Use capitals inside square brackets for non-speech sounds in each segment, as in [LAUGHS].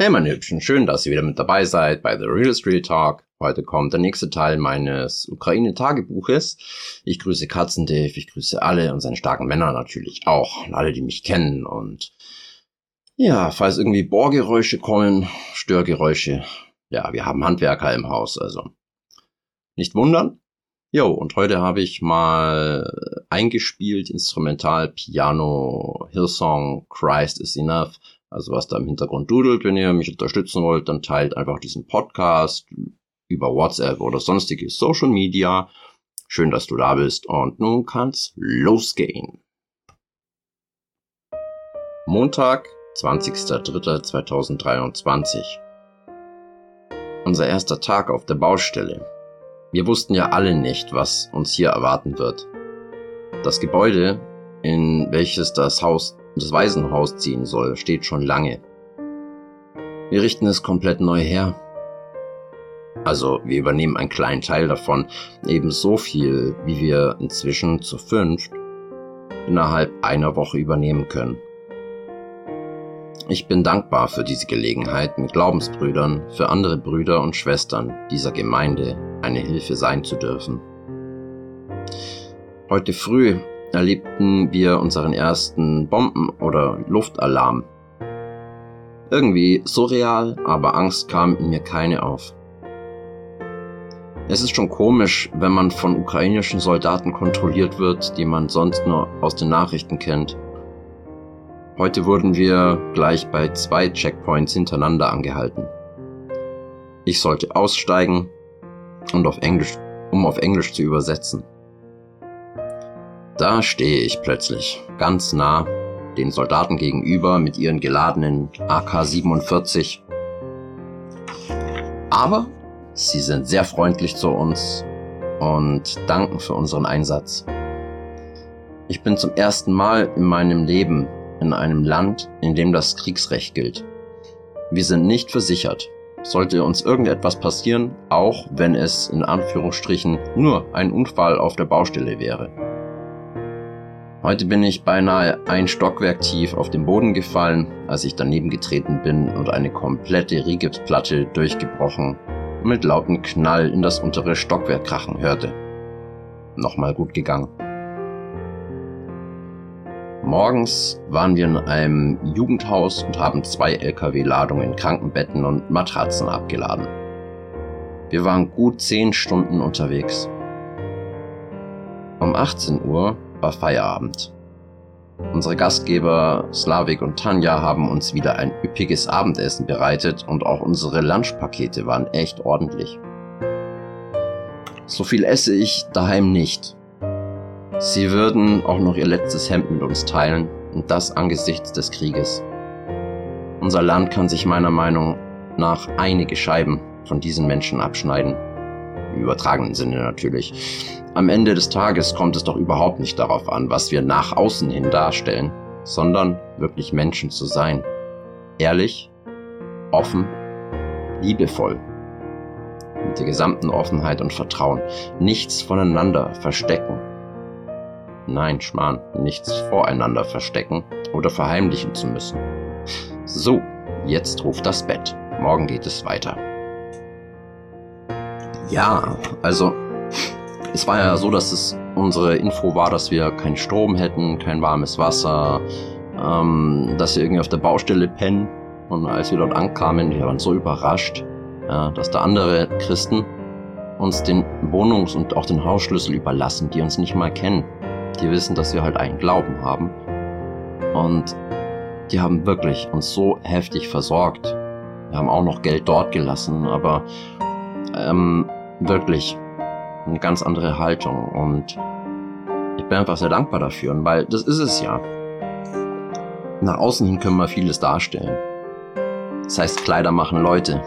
Hey meine Hübschen, schön, dass ihr wieder mit dabei seid bei The Real Street Talk. Heute kommt der nächste Teil meines Ukraine-Tagebuches. Ich grüße Katzendave, ich grüße alle und seine starken Männer natürlich auch und alle, die mich kennen. Und ja, falls irgendwie Bohrgeräusche kommen, Störgeräusche, ja, wir haben Handwerker im Haus, also nicht wundern. Jo, und heute habe ich mal eingespielt, Instrumental, Piano, Hillsong, Christ is Enough also was da im Hintergrund dudelt, wenn ihr mich unterstützen wollt, dann teilt einfach diesen Podcast über WhatsApp oder sonstige Social Media. Schön, dass du da bist und nun kann's losgehen. Montag, 20.03.2023. Unser erster Tag auf der Baustelle. Wir wussten ja alle nicht, was uns hier erwarten wird. Das Gebäude, in welches das Haus das Waisenhaus ziehen soll, steht schon lange. Wir richten es komplett neu her. Also wir übernehmen einen kleinen Teil davon, eben so viel, wie wir inzwischen zu fünft innerhalb einer Woche übernehmen können. Ich bin dankbar für diese Gelegenheit, mit Glaubensbrüdern, für andere Brüder und Schwestern dieser Gemeinde eine Hilfe sein zu dürfen. Heute früh erlebten wir unseren ersten Bomben- oder Luftalarm. Irgendwie surreal, aber Angst kam in mir keine auf. Es ist schon komisch, wenn man von ukrainischen Soldaten kontrolliert wird, die man sonst nur aus den Nachrichten kennt. Heute wurden wir gleich bei zwei Checkpoints hintereinander angehalten. Ich sollte aussteigen und auf Englisch, um auf Englisch zu übersetzen. Da stehe ich plötzlich, ganz nah, den Soldaten gegenüber mit ihren geladenen AK-47. Aber sie sind sehr freundlich zu uns und danken für unseren Einsatz. Ich bin zum ersten Mal in meinem Leben in einem Land, in dem das Kriegsrecht gilt. Wir sind nicht versichert. Sollte uns irgendetwas passieren, auch wenn es in Anführungsstrichen nur ein Unfall auf der Baustelle wäre. Heute bin ich beinahe ein Stockwerk tief auf den Boden gefallen, als ich daneben getreten bin und eine komplette Rigipsplatte durchgebrochen und mit lauten Knall in das untere Stockwerk krachen hörte. Nochmal gut gegangen. Morgens waren wir in einem Jugendhaus und haben zwei LKW-Ladungen Krankenbetten und Matratzen abgeladen. Wir waren gut zehn Stunden unterwegs. Um 18 Uhr war Feierabend. Unsere Gastgeber Slavik und Tanja haben uns wieder ein üppiges Abendessen bereitet und auch unsere Lunchpakete waren echt ordentlich. So viel esse ich daheim nicht. Sie würden auch noch ihr letztes Hemd mit uns teilen und das angesichts des Krieges. Unser Land kann sich meiner Meinung nach einige Scheiben von diesen Menschen abschneiden im übertragenen Sinne natürlich. Am Ende des Tages kommt es doch überhaupt nicht darauf an, was wir nach außen hin darstellen, sondern wirklich Menschen zu sein. Ehrlich, offen, liebevoll. Mit der gesamten Offenheit und Vertrauen. Nichts voneinander verstecken. Nein, Schmarrn, nichts voreinander verstecken oder verheimlichen zu müssen. So, jetzt ruft das Bett. Morgen geht es weiter. Ja, also es war ja so, dass es unsere Info war, dass wir keinen Strom hätten, kein warmes Wasser, ähm, dass wir irgendwie auf der Baustelle pennen. Und als wir dort ankamen, wir waren so überrascht, ja, dass da andere Christen uns den Wohnungs- und auch den Hausschlüssel überlassen, die uns nicht mal kennen. Die wissen, dass wir halt einen Glauben haben. Und die haben wirklich uns so heftig versorgt. Wir haben auch noch Geld dort gelassen, aber ähm, wirklich eine ganz andere Haltung und ich bin einfach sehr dankbar dafür, weil das ist es ja. Nach außen hin können wir vieles darstellen. Das heißt, Kleider machen Leute.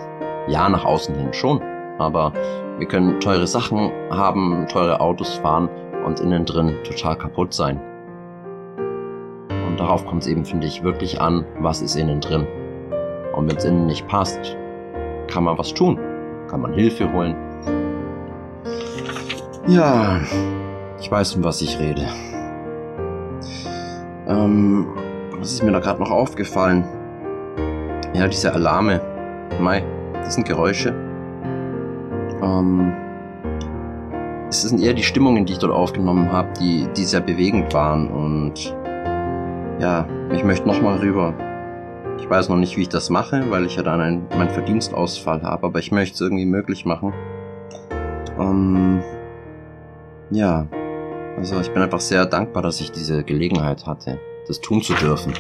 Ja, nach außen hin schon. Aber wir können teure Sachen haben, teure Autos fahren und innen drin total kaputt sein. Und darauf kommt es eben, finde ich, wirklich an, was ist innen drin. Und wenn es innen nicht passt, kann man was tun. Kann man Hilfe holen, ja, ich weiß, von was ich rede. Ähm, was ist mir da gerade noch aufgefallen? ja, diese Alarme, Mai, das sind Geräusche. Ähm, es sind eher die Stimmungen, die ich dort aufgenommen habe, die, die sehr bewegend waren. Und ja, ich möchte nochmal rüber. Ich weiß noch nicht, wie ich das mache, weil ich ja dann einen, meinen Verdienstausfall habe, aber ich möchte es irgendwie möglich machen. Ähm, ja, also ich bin einfach sehr dankbar, dass ich diese Gelegenheit hatte, das tun zu dürfen.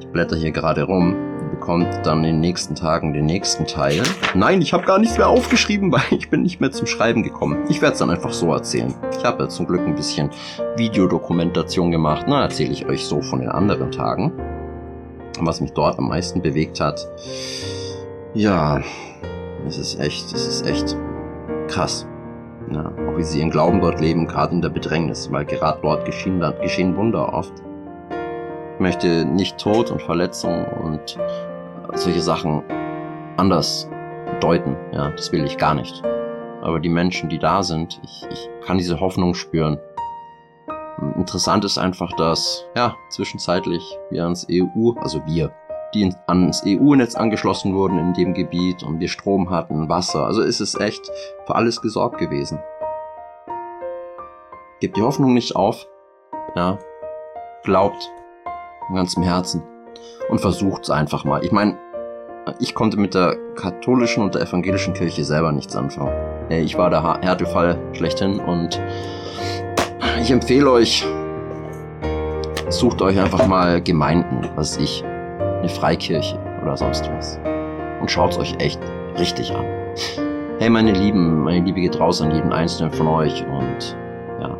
Ich blätter hier gerade rum. Ihr bekommt dann in den nächsten Tagen den nächsten Teil. Nein, ich habe gar nichts mehr aufgeschrieben, [LAUGHS] weil ich bin nicht mehr zum Schreiben gekommen. Ich werde es dann einfach so erzählen. Ich habe ja zum Glück ein bisschen Videodokumentation gemacht. Na, erzähle ich euch so von den anderen Tagen. Was mich dort am meisten bewegt hat. Ja, es ist echt, es ist echt krass. Ja, auch wie sie ihren Glauben dort leben, gerade in der Bedrängnis, weil gerade dort geschehen, geschehen Wunder oft. Ich möchte nicht Tod und Verletzung und solche Sachen anders deuten. Ja, das will ich gar nicht. Aber die Menschen, die da sind, ich, ich kann diese Hoffnung spüren. Interessant ist einfach, dass, ja, zwischenzeitlich wir ans EU, also wir, die ans EU-Netz angeschlossen wurden in dem Gebiet und wir Strom hatten, Wasser. Also ist es echt für alles gesorgt gewesen. Gebt die Hoffnung nicht auf. Ja. Glaubt von ganzem Herzen und versucht es einfach mal. Ich meine, ich konnte mit der katholischen und der evangelischen Kirche selber nichts anfangen. Ich war der Härtefall schlechthin und ich empfehle euch, sucht euch einfach mal Gemeinden, was ich, eine Freikirche oder sonst was. Und schaut es euch echt richtig an. Hey meine Lieben, meine Liebe geht raus an jeden einzelnen von euch und ja,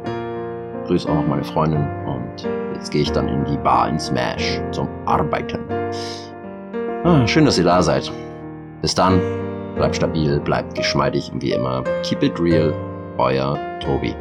grüße auch noch meine Freundin und jetzt gehe ich dann in die Bar in Smash zum Arbeiten. Ah, schön, dass ihr da seid. Bis dann, bleibt stabil, bleibt geschmeidig und wie immer, keep it real, euer Tobi.